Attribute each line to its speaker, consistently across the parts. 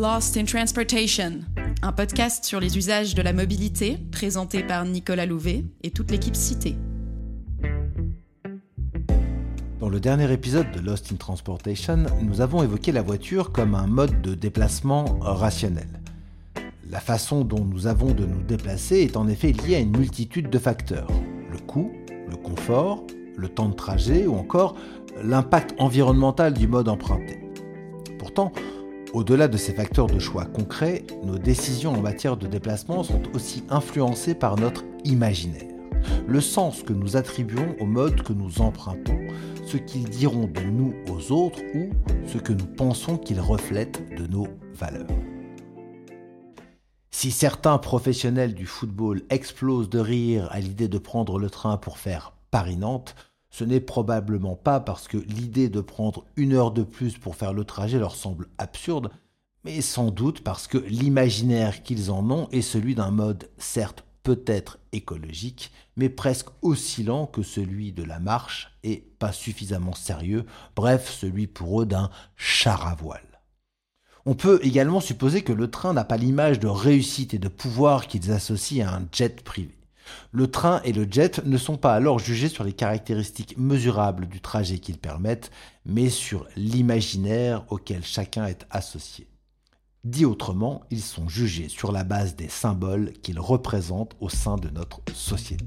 Speaker 1: Lost in Transportation, un podcast sur les usages de la mobilité présenté par Nicolas Louvet et toute l'équipe citée.
Speaker 2: Dans le dernier épisode de Lost in Transportation, nous avons évoqué la voiture comme un mode de déplacement rationnel. La façon dont nous avons de nous déplacer est en effet liée à une multitude de facteurs. Le coût, le confort, le temps de trajet ou encore l'impact environnemental du mode emprunté. Pourtant, au-delà de ces facteurs de choix concrets, nos décisions en matière de déplacement sont aussi influencées par notre imaginaire, le sens que nous attribuons au mode que nous empruntons, ce qu'ils diront de nous aux autres ou ce que nous pensons qu'ils reflètent de nos valeurs. Si certains professionnels du football explosent de rire à l'idée de prendre le train pour faire Paris-Nantes, ce n'est probablement pas parce que l'idée de prendre une heure de plus pour faire le trajet leur semble absurde, mais sans doute parce que l'imaginaire qu'ils en ont est celui d'un mode certes peut-être écologique, mais presque aussi lent que celui de la marche et pas suffisamment sérieux, bref celui pour eux d'un char à voile. On peut également supposer que le train n'a pas l'image de réussite et de pouvoir qu'ils associent à un jet privé. Le train et le jet ne sont pas alors jugés sur les caractéristiques mesurables du trajet qu'ils permettent, mais sur l'imaginaire auquel chacun est associé. Dit autrement, ils sont jugés sur la base des symboles qu'ils représentent au sein de notre société.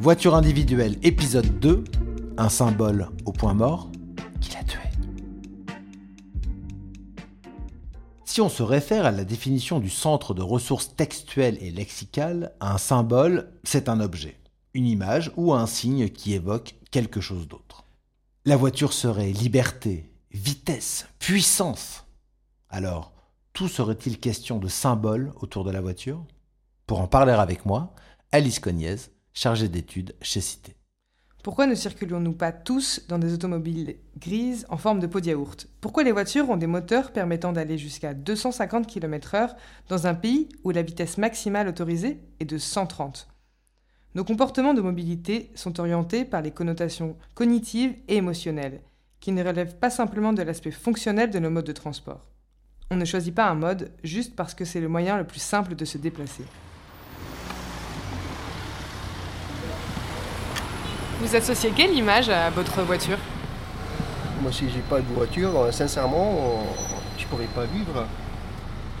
Speaker 2: Voiture individuelle, épisode 2, un symbole au point mort Si on se réfère à la définition du centre de ressources textuelles et lexicales, un symbole, c'est un objet, une image ou un signe qui évoque quelque chose d'autre. La voiture serait liberté, vitesse, puissance. Alors, tout serait-il question de symboles autour de la voiture? Pour en parler avec moi, Alice Cognez, chargée d'études chez Cité.
Speaker 3: Pourquoi ne circulons-nous pas tous dans des automobiles grises en forme de pot de yaourt? Pourquoi les voitures ont des moteurs permettant d'aller jusqu'à 250 km/h dans un pays où la vitesse maximale autorisée est de 130 Nos comportements de mobilité sont orientés par les connotations cognitives et émotionnelles, qui ne relèvent pas simplement de l'aspect fonctionnel de nos modes de transport. On ne choisit pas un mode juste parce que c'est le moyen le plus simple de se déplacer. Vous associez quelle image à votre voiture?
Speaker 4: Moi, si j'ai pas de voiture, euh, sincèrement, euh, je pourrais pas vivre.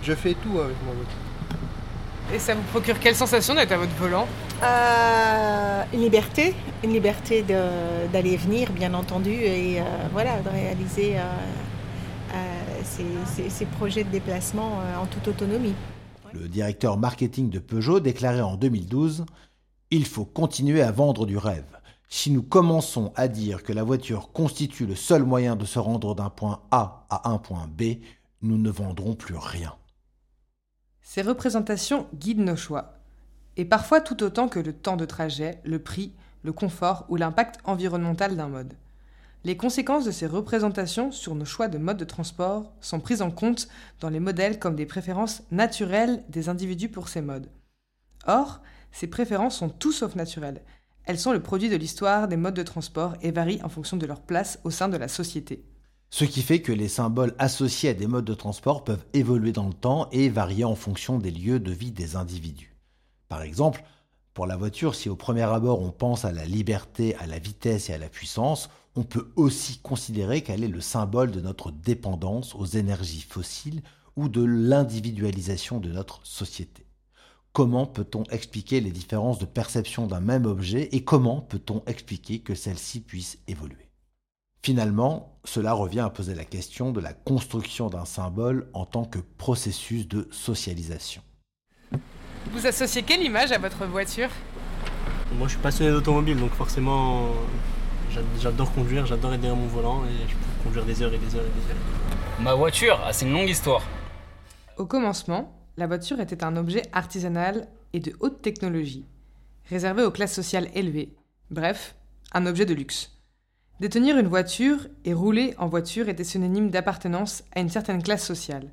Speaker 4: Je fais tout avec ma voiture.
Speaker 3: Et ça vous procure quelle sensation d'être à votre volant?
Speaker 5: Euh, Une liberté, une liberté d'aller et venir, bien entendu, et voilà, de réaliser ces, projets de déplacement en toute autonomie.
Speaker 2: Le directeur marketing de Peugeot déclarait en 2012 Il faut continuer à vendre du rêve. Si nous commençons à dire que la voiture constitue le seul moyen de se rendre d'un point A à un point B, nous ne vendrons plus rien.
Speaker 3: Ces représentations guident nos choix, et parfois tout autant que le temps de trajet, le prix, le confort ou l'impact environnemental d'un mode. Les conséquences de ces représentations sur nos choix de mode de transport sont prises en compte dans les modèles comme des préférences naturelles des individus pour ces modes. Or, ces préférences sont tout sauf naturelles, elles sont le produit de l'histoire des modes de transport et varient en fonction de leur place au sein de la société.
Speaker 2: Ce qui fait que les symboles associés à des modes de transport peuvent évoluer dans le temps et varier en fonction des lieux de vie des individus. Par exemple, pour la voiture, si au premier abord on pense à la liberté, à la vitesse et à la puissance, on peut aussi considérer qu'elle est le symbole de notre dépendance aux énergies fossiles ou de l'individualisation de notre société. Comment peut-on expliquer les différences de perception d'un même objet et comment peut-on expliquer que celle-ci puisse évoluer? Finalement, cela revient à poser la question de la construction d'un symbole en tant que processus de socialisation.
Speaker 3: Vous associez quelle image à votre voiture?
Speaker 6: Moi je suis passionné d'automobile donc forcément j'adore conduire, j'adore être derrière mon volant et je peux conduire des heures et des heures et des heures.
Speaker 7: Ma voiture, ah, c'est une longue histoire.
Speaker 3: Au commencement, la voiture était un objet artisanal et de haute technologie, réservé aux classes sociales élevées, bref, un objet de luxe. Détenir une voiture et rouler en voiture était synonyme d'appartenance à une certaine classe sociale.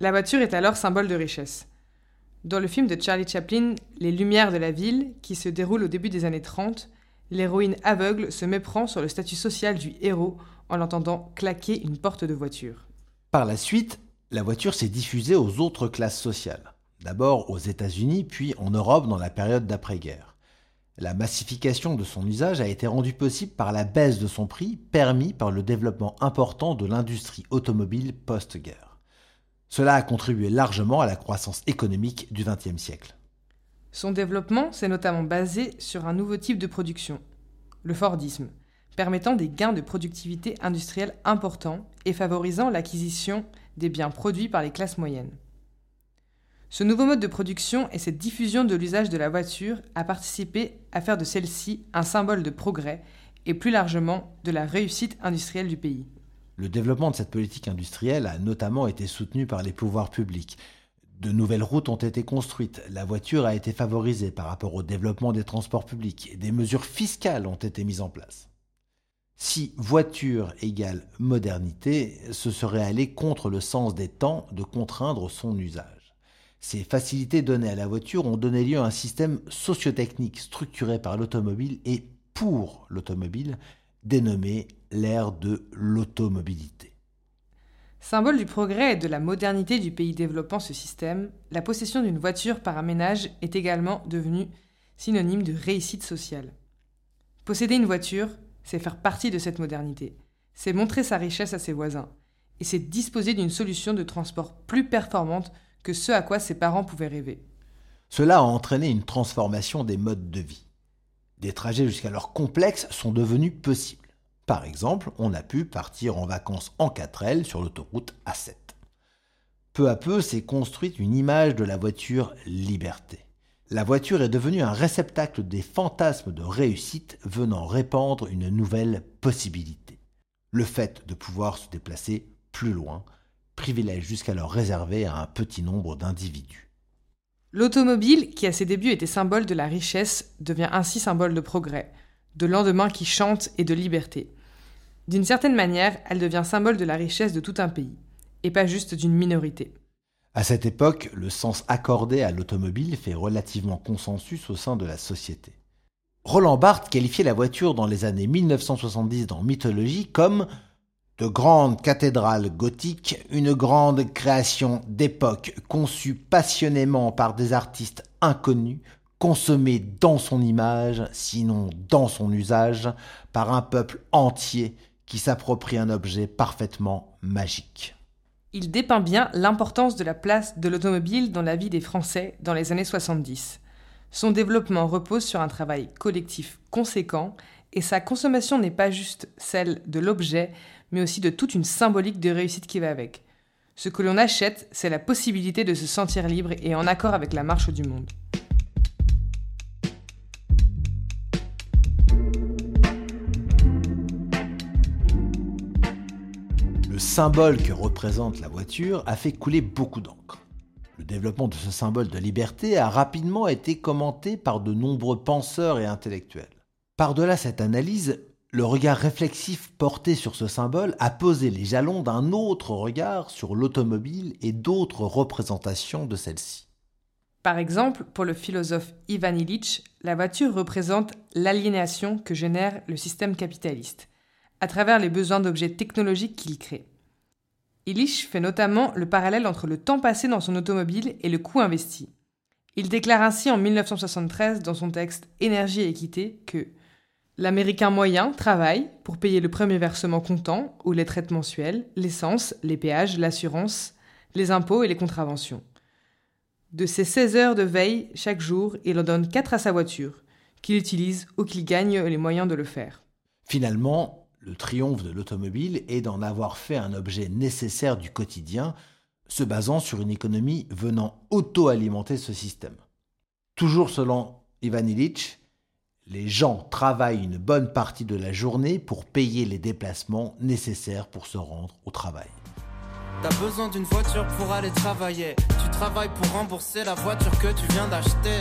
Speaker 3: La voiture est alors symbole de richesse. Dans le film de Charlie Chaplin, Les Lumières de la ville, qui se déroule au début des années 30, l'héroïne aveugle se méprend sur le statut social du héros en l'entendant claquer une porte de voiture.
Speaker 2: Par la suite, la voiture s'est diffusée aux autres classes sociales. D'abord aux États-Unis, puis en Europe dans la période d'après-guerre. La massification de son usage a été rendue possible par la baisse de son prix, permis par le développement important de l'industrie automobile post-guerre. Cela a contribué largement à la croissance économique du XXe siècle.
Speaker 3: Son développement s'est notamment basé sur un nouveau type de production, le Fordisme, permettant des gains de productivité industrielle importants et favorisant l'acquisition des biens produits par les classes moyennes. Ce nouveau mode de production et cette diffusion de l'usage de la voiture a participé à faire de celle-ci un symbole de progrès et plus largement de la réussite industrielle du pays.
Speaker 2: Le développement de cette politique industrielle a notamment été soutenu par les pouvoirs publics. De nouvelles routes ont été construites, la voiture a été favorisée par rapport au développement des transports publics et des mesures fiscales ont été mises en place. Si voiture égale modernité, ce serait aller contre le sens des temps de contraindre son usage. Ces facilités données à la voiture ont donné lieu à un système sociotechnique structuré par l'automobile et pour l'automobile, dénommé l'ère de l'automobilité.
Speaker 3: Symbole du progrès et de la modernité du pays développant ce système, la possession d'une voiture par un ménage est également devenue synonyme de réussite sociale. Posséder une voiture, c'est faire partie de cette modernité, c'est montrer sa richesse à ses voisins, et c'est disposer d'une solution de transport plus performante que ce à quoi ses parents pouvaient rêver.
Speaker 2: Cela a entraîné une transformation des modes de vie. Des trajets jusqu'alors complexes sont devenus possibles. Par exemple, on a pu partir en vacances en 4L sur l'autoroute A7. Peu à peu s'est construite une image de la voiture liberté. La voiture est devenue un réceptacle des fantasmes de réussite venant répandre une nouvelle possibilité. Le fait de pouvoir se déplacer plus loin, privilège jusqu'alors réservé à un petit nombre d'individus.
Speaker 3: L'automobile, qui à ses débuts était symbole de la richesse, devient ainsi symbole de progrès, de lendemain qui chante et de liberté. D'une certaine manière, elle devient symbole de la richesse de tout un pays, et pas juste d'une minorité.
Speaker 2: À cette époque, le sens accordé à l'automobile fait relativement consensus au sein de la société. Roland Barthes qualifiait la voiture dans les années 1970 dans Mythologie comme de grandes cathédrales gothiques, une grande création d'époque conçue passionnément par des artistes inconnus, consommée dans son image, sinon dans son usage, par un peuple entier qui s'approprie un objet parfaitement magique.
Speaker 3: Il dépeint bien l'importance de la place de l'automobile dans la vie des Français dans les années 70. Son développement repose sur un travail collectif conséquent et sa consommation n'est pas juste celle de l'objet, mais aussi de toute une symbolique de réussite qui va avec. Ce que l'on achète, c'est la possibilité de se sentir libre et en accord avec la marche du monde.
Speaker 2: Symbole que représente la voiture a fait couler beaucoup d'encre. Le développement de ce symbole de liberté a rapidement été commenté par de nombreux penseurs et intellectuels. Par-delà cette analyse, le regard réflexif porté sur ce symbole a posé les jalons d'un autre regard sur l'automobile et d'autres représentations de celle-ci.
Speaker 3: Par exemple, pour le philosophe Ivan Illich, la voiture représente l'aliénation que génère le système capitaliste, à travers les besoins d'objets technologiques qu'il crée. Illich fait notamment le parallèle entre le temps passé dans son automobile et le coût investi. Il déclare ainsi en 1973 dans son texte Énergie et équité que L'Américain moyen travaille pour payer le premier versement comptant ou les traites mensuels, l'essence, les péages, l'assurance, les impôts et les contraventions. De ces 16 heures de veille chaque jour, il en donne 4 à sa voiture, qu'il utilise ou qu'il gagne les moyens de le faire.
Speaker 2: Finalement, le triomphe de l'automobile est d'en avoir fait un objet nécessaire du quotidien, se basant sur une économie venant auto-alimenter ce système. Toujours selon Ivan Illich, les gens travaillent une bonne partie de la journée pour payer les déplacements nécessaires pour se rendre au travail.
Speaker 7: T'as besoin d'une voiture pour aller travailler. Tu travailles pour rembourser la voiture que tu viens d'acheter.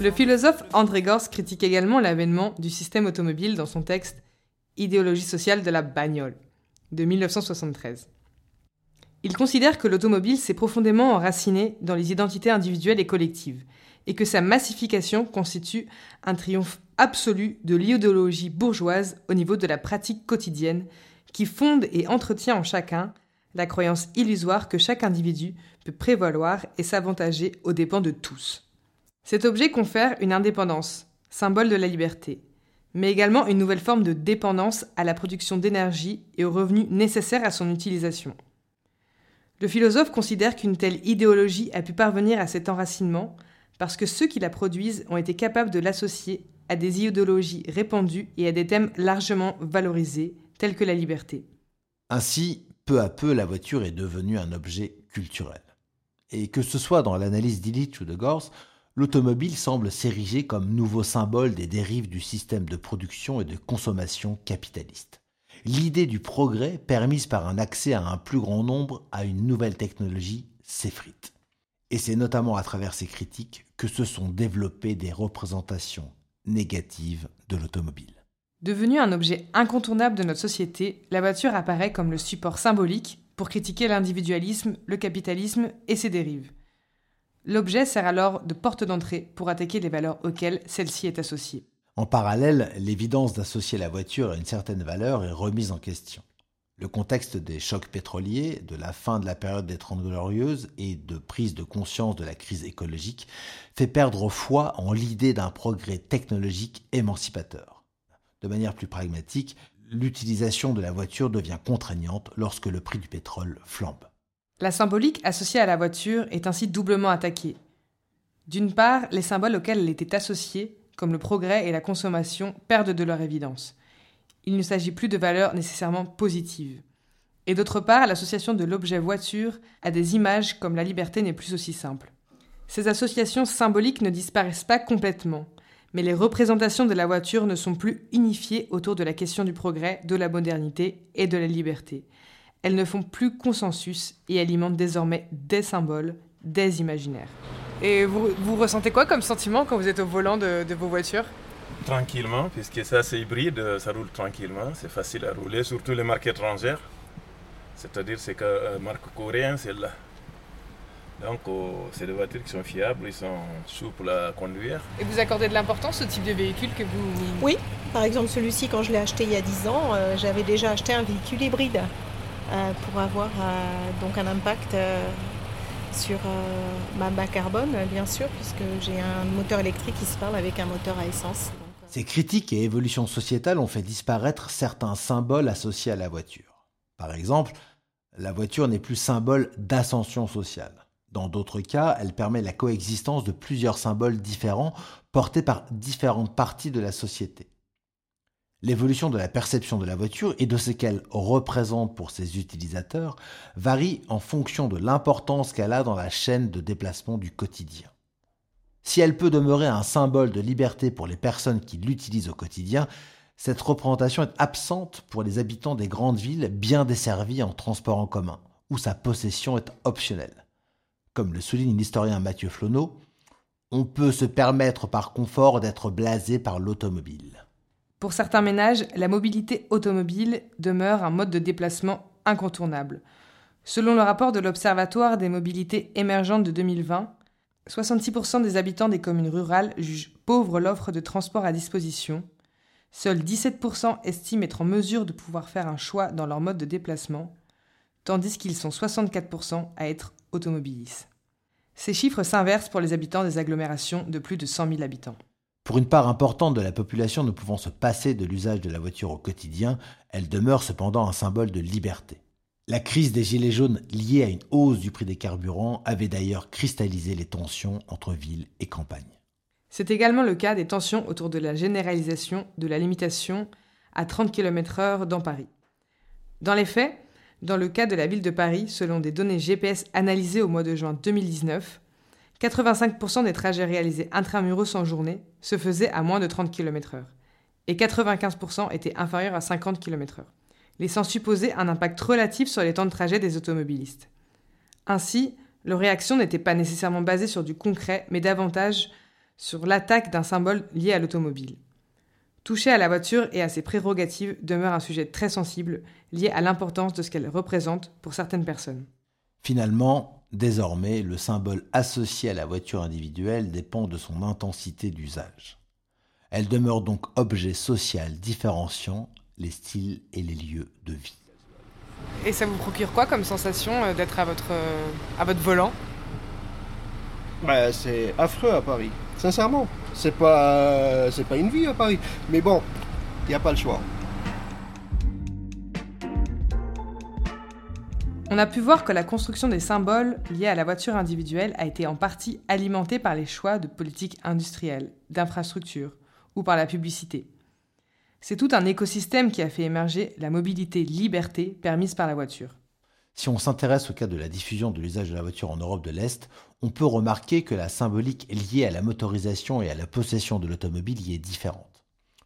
Speaker 3: Le philosophe André Gors critique également l'avènement du système automobile dans son texte Idéologie sociale de la bagnole de 1973. Il considère que l'automobile s'est profondément enracinée dans les identités individuelles et collectives, et que sa massification constitue un triomphe absolu de l'idéologie bourgeoise au niveau de la pratique quotidienne, qui fonde et entretient en chacun la croyance illusoire que chaque individu peut prévaloir et s'avantager aux dépens de tous. Cet objet confère une indépendance, symbole de la liberté, mais également une nouvelle forme de dépendance à la production d'énergie et aux revenus nécessaires à son utilisation. Le philosophe considère qu'une telle idéologie a pu parvenir à cet enracinement parce que ceux qui la produisent ont été capables de l'associer à des idéologies répandues et à des thèmes largement valorisés, tels que la liberté.
Speaker 2: Ainsi, peu à peu, la voiture est devenue un objet culturel. Et que ce soit dans l'analyse d'Illich ou de Gors, l'automobile semble s'ériger comme nouveau symbole des dérives du système de production et de consommation capitaliste. L'idée du progrès permise par un accès à un plus grand nombre à une nouvelle technologie s'effrite. Et c'est notamment à travers ces critiques que se sont développées des représentations négatives de l'automobile.
Speaker 3: Devenue un objet incontournable de notre société, la voiture apparaît comme le support symbolique pour critiquer l'individualisme, le capitalisme et ses dérives. L'objet sert alors de porte d'entrée pour attaquer les valeurs auxquelles celle-ci est associée.
Speaker 2: En parallèle, l'évidence d'associer la voiture à une certaine valeur est remise en question. Le contexte des chocs pétroliers, de la fin de la période des Trente Glorieuses et de prise de conscience de la crise écologique fait perdre foi en l'idée d'un progrès technologique émancipateur. De manière plus pragmatique, l'utilisation de la voiture devient contraignante lorsque le prix du pétrole flambe.
Speaker 3: La symbolique associée à la voiture est ainsi doublement attaquée. D'une part, les symboles auxquels elle était associée, comme le progrès et la consommation, perdent de leur évidence. Il ne s'agit plus de valeurs nécessairement positives. Et d'autre part, l'association de l'objet voiture à des images comme la liberté n'est plus aussi simple. Ces associations symboliques ne disparaissent pas complètement, mais les représentations de la voiture ne sont plus unifiées autour de la question du progrès, de la modernité et de la liberté. Elles ne font plus consensus et alimentent désormais des symboles, des imaginaires. Et vous, vous ressentez quoi comme sentiment quand vous êtes au volant de, de vos voitures?
Speaker 8: Tranquillement, puisque ça c'est hybride, ça roule tranquillement, c'est facile à rouler, surtout les marques étrangères. C'est-à-dire c'est que euh, marque coréenne, celle-là. Donc oh, c'est des voitures qui sont fiables, ils sont souples à conduire.
Speaker 3: Et vous accordez de l'importance au type de véhicule que vous...
Speaker 5: Oui, par exemple celui-ci, quand je l'ai acheté il y a 10 ans, euh, j'avais déjà acheté un véhicule hybride pour avoir euh, donc un impact euh, sur euh, ma bas carbone, bien sûr, puisque j'ai un moteur électrique qui se parle avec un moteur à essence. Euh,
Speaker 2: Ces critiques et évolutions sociétales ont fait disparaître certains symboles associés à la voiture. Par exemple, la voiture n'est plus symbole d'ascension sociale. Dans d'autres cas, elle permet la coexistence de plusieurs symboles différents portés par différentes parties de la société. L'évolution de la perception de la voiture et de ce qu'elle représente pour ses utilisateurs varie en fonction de l'importance qu'elle a dans la chaîne de déplacement du quotidien. Si elle peut demeurer un symbole de liberté pour les personnes qui l'utilisent au quotidien, cette représentation est absente pour les habitants des grandes villes bien desservies en transport en commun, où sa possession est optionnelle. Comme le souligne l'historien Mathieu Flonneau, on peut se permettre par confort d'être blasé par l'automobile.
Speaker 3: Pour certains ménages, la mobilité automobile demeure un mode de déplacement incontournable. Selon le rapport de l'Observatoire des mobilités émergentes de 2020, 66% des habitants des communes rurales jugent pauvre l'offre de transport à disposition. Seuls 17% estiment être en mesure de pouvoir faire un choix dans leur mode de déplacement, tandis qu'ils sont 64% à être automobilistes. Ces chiffres s'inversent pour les habitants des agglomérations de plus de 100 000 habitants.
Speaker 2: Pour une part importante de la population ne pouvant se passer de l'usage de la voiture au quotidien, elle demeure cependant un symbole de liberté. La crise des Gilets jaunes liée à une hausse du prix des carburants avait d'ailleurs cristallisé les tensions entre ville et campagne.
Speaker 3: C'est également le cas des tensions autour de la généralisation de la limitation à 30 km/h dans Paris. Dans les faits, dans le cas de la ville de Paris, selon des données GPS analysées au mois de juin 2019, 85% des trajets réalisés intramuros en journée se faisaient à moins de 30 km/h et 95% étaient inférieurs à 50 km/h, laissant supposer un impact relatif sur les temps de trajet des automobilistes. Ainsi, leur réaction n'était pas nécessairement basée sur du concret, mais davantage sur l'attaque d'un symbole lié à l'automobile. Toucher à la voiture et à ses prérogatives demeure un sujet très sensible lié à l'importance de ce qu'elle représente pour certaines personnes.
Speaker 2: Finalement, désormais, le symbole associé à la voiture individuelle dépend de son intensité d'usage. Elle demeure donc objet social différenciant les styles et les lieux de vie.
Speaker 3: Et ça vous procure quoi comme sensation euh, d'être à votre, euh, à votre volant?
Speaker 4: Ouais, c'est affreux à Paris, sincèrement. C'est pas, c'est pas une vie à Paris. Mais bon, il n'y a pas le choix.
Speaker 3: On a pu voir que la construction des symboles liés à la voiture individuelle a été en partie alimentée par les choix de politique industrielle, d'infrastructure ou par la publicité. C'est tout un écosystème qui a fait émerger la mobilité liberté permise par la voiture.
Speaker 2: Si on s'intéresse au cas de la diffusion de l'usage de la voiture en Europe de l'Est, on peut remarquer que la symbolique liée à la motorisation et à la possession de l'automobile y est différente.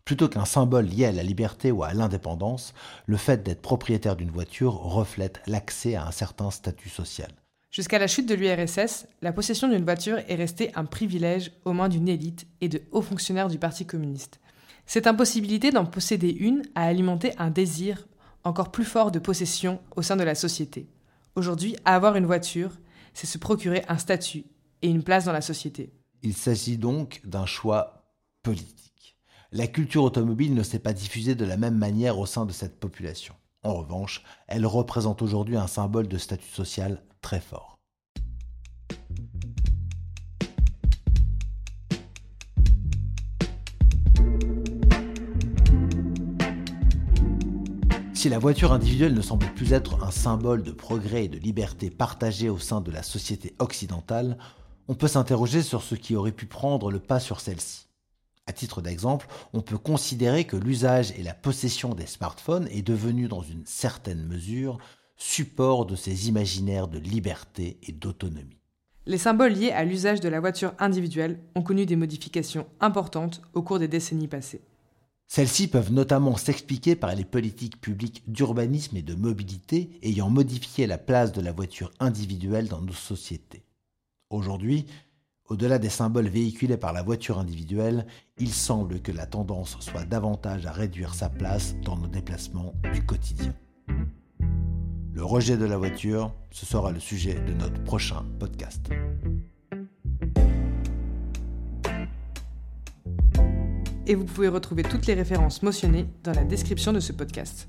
Speaker 2: Plutôt qu'un symbole lié à la liberté ou à l'indépendance, le fait d'être propriétaire d'une voiture reflète l'accès à un certain statut social.
Speaker 3: Jusqu'à la chute de l'URSS, la possession d'une voiture est restée un privilège aux mains d'une élite et de hauts fonctionnaires du Parti communiste. Cette impossibilité d'en posséder une a alimenté un désir encore plus fort de possession au sein de la société. Aujourd'hui, avoir une voiture, c'est se procurer un statut et une place dans la société.
Speaker 2: Il s'agit donc d'un choix politique. La culture automobile ne s'est pas diffusée de la même manière au sein de cette population. En revanche, elle représente aujourd'hui un symbole de statut social très fort. Si la voiture individuelle ne semble plus être un symbole de progrès et de liberté partagée au sein de la société occidentale, on peut s'interroger sur ce qui aurait pu prendre le pas sur celle-ci. À titre d'exemple, on peut considérer que l'usage et la possession des smartphones est devenu dans une certaine mesure support de ces imaginaires de liberté et d'autonomie.
Speaker 3: Les symboles liés à l'usage de la voiture individuelle ont connu des modifications importantes au cours des décennies passées.
Speaker 2: Celles-ci peuvent notamment s'expliquer par les politiques publiques d'urbanisme et de mobilité ayant modifié la place de la voiture individuelle dans nos sociétés. Aujourd'hui, au-delà des symboles véhiculés par la voiture individuelle, il semble que la tendance soit davantage à réduire sa place dans nos déplacements du quotidien. Le rejet de la voiture, ce sera le sujet de notre prochain podcast.
Speaker 3: et vous pouvez retrouver toutes les références mentionnées dans la description de ce podcast.